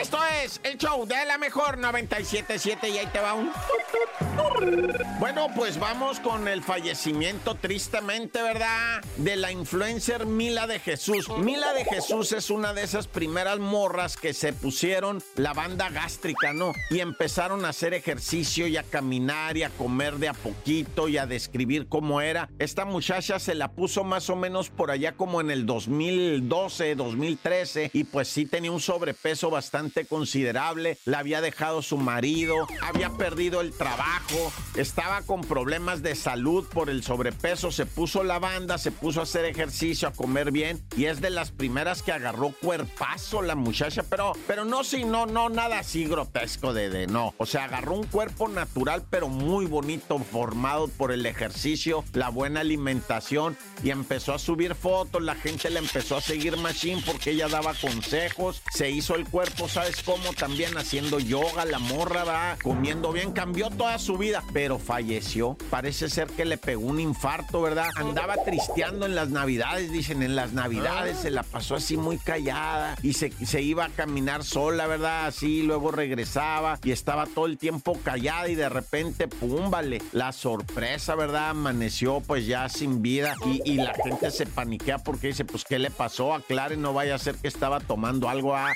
Esto es el show de la mejor 977 y ahí te va un... Bueno, pues vamos con el fallecimiento tristemente, ¿verdad? De la influencer Mila de Jesús. Mila de Jesús es una de esas primeras morras que se pusieron la banda gástrica, ¿no? Y empezaron a hacer ejercicio y a caminar y a comer de a poquito y a describir cómo era. Esta muchacha se la puso más o menos por allá como en el 2012, 2013 y pues sí tenía un sobrepeso bastante considerable. La había dejado su marido, había perdido el trabajo, estaba con problemas de salud por el sobrepeso, se puso la banda, se puso a hacer ejercicio, a comer bien y es de las primeras que agarró cuerpazo la muchacha, pero, pero no, sí, no, no, nada así grotesco de, de no. O sea, agarró un cuerpo natural, pero muy bonito, formado por el ejercicio, la buena alimentación y empezó a subir fotos, la gente le empezó a seguir machine porque ella daba consejos, se hizo el cuerpo, ¿sabes cómo? También haciendo yoga, la morra va comiendo bien, cambió toda su vida, pero falleció. Parece ser que le pegó un infarto, ¿verdad? Andaba tristeando en las navidades, dicen, en las navidades se la pasó así muy callada y se, se iba a caminar sola, ¿verdad? Así, luego regresaba y estaba todo el tiempo callada y de repente, pum, vale, la sorpresa, ¿verdad? Amaneció pues ya sin vida y, y la gente se paniquea porque dice, pues, ¿qué le pasó? Aclare, no vaya a ser que estaba tomando algo a...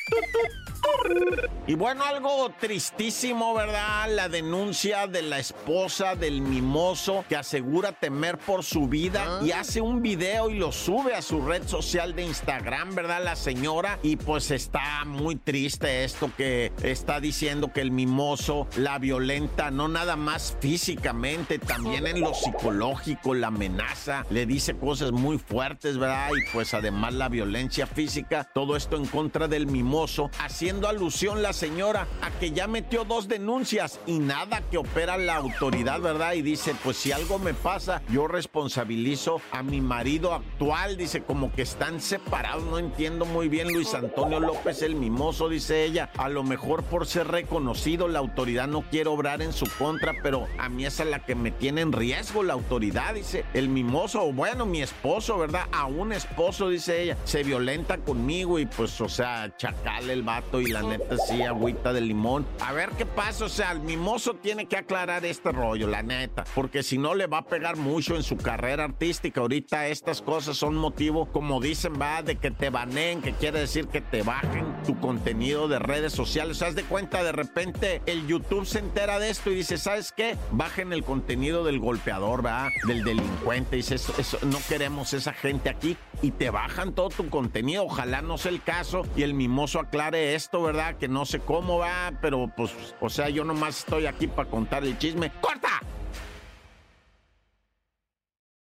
Y bueno, algo tristísimo, ¿verdad? La denuncia de la esposa del mimoso que asegura temer por su vida y hace un video y lo sube a su red social de Instagram, ¿verdad? La señora. Y pues está muy triste esto que está diciendo que el mimoso la violenta, no nada más físicamente, también en lo psicológico, la amenaza, le dice cosas muy fuertes, ¿verdad? Y pues además la violencia física, todo esto en contra del mimoso, haciendo alusión la señora a que ya metió dos denuncias y nada que opera la autoridad, ¿verdad? Y dice, pues si algo me pasa, yo responsabilizo a mi marido actual, dice, como que están separados, no entiendo muy bien. Luis Antonio López el mimoso, dice ella, a lo mejor por ser reconocido la autoridad no quiere obrar en su contra, pero a mí es la que me tiene en riesgo la autoridad, dice, el mimoso, bueno, mi esposo, ¿verdad? A un esposo, dice ella, se violenta conmigo y pues, o sea, chacal el vato y la neta sí, agüita de limón. A ver qué pasa, o sea, el mimoso tiene que aclarar este rollo, la neta, porque si no le va a pegar mucho en su carrera artística. Ahorita estas cosas son motivo, como dicen, va, de que te baneen, que quiere decir que te bajen tu contenido de redes sociales. ¿Haz de cuenta? De repente el YouTube se entera de esto y dice, ¿sabes qué? Bajen el contenido del golpeador, va, del delincuente. Dice, no queremos esa gente aquí y te bajan todo tu contenido. Ojalá no sea el caso y el mimoso aclare esto, ¿verdad? Que no sé cómo va, pero pues, o sea, yo nomás estoy aquí para contar el chisme. ¡Corta!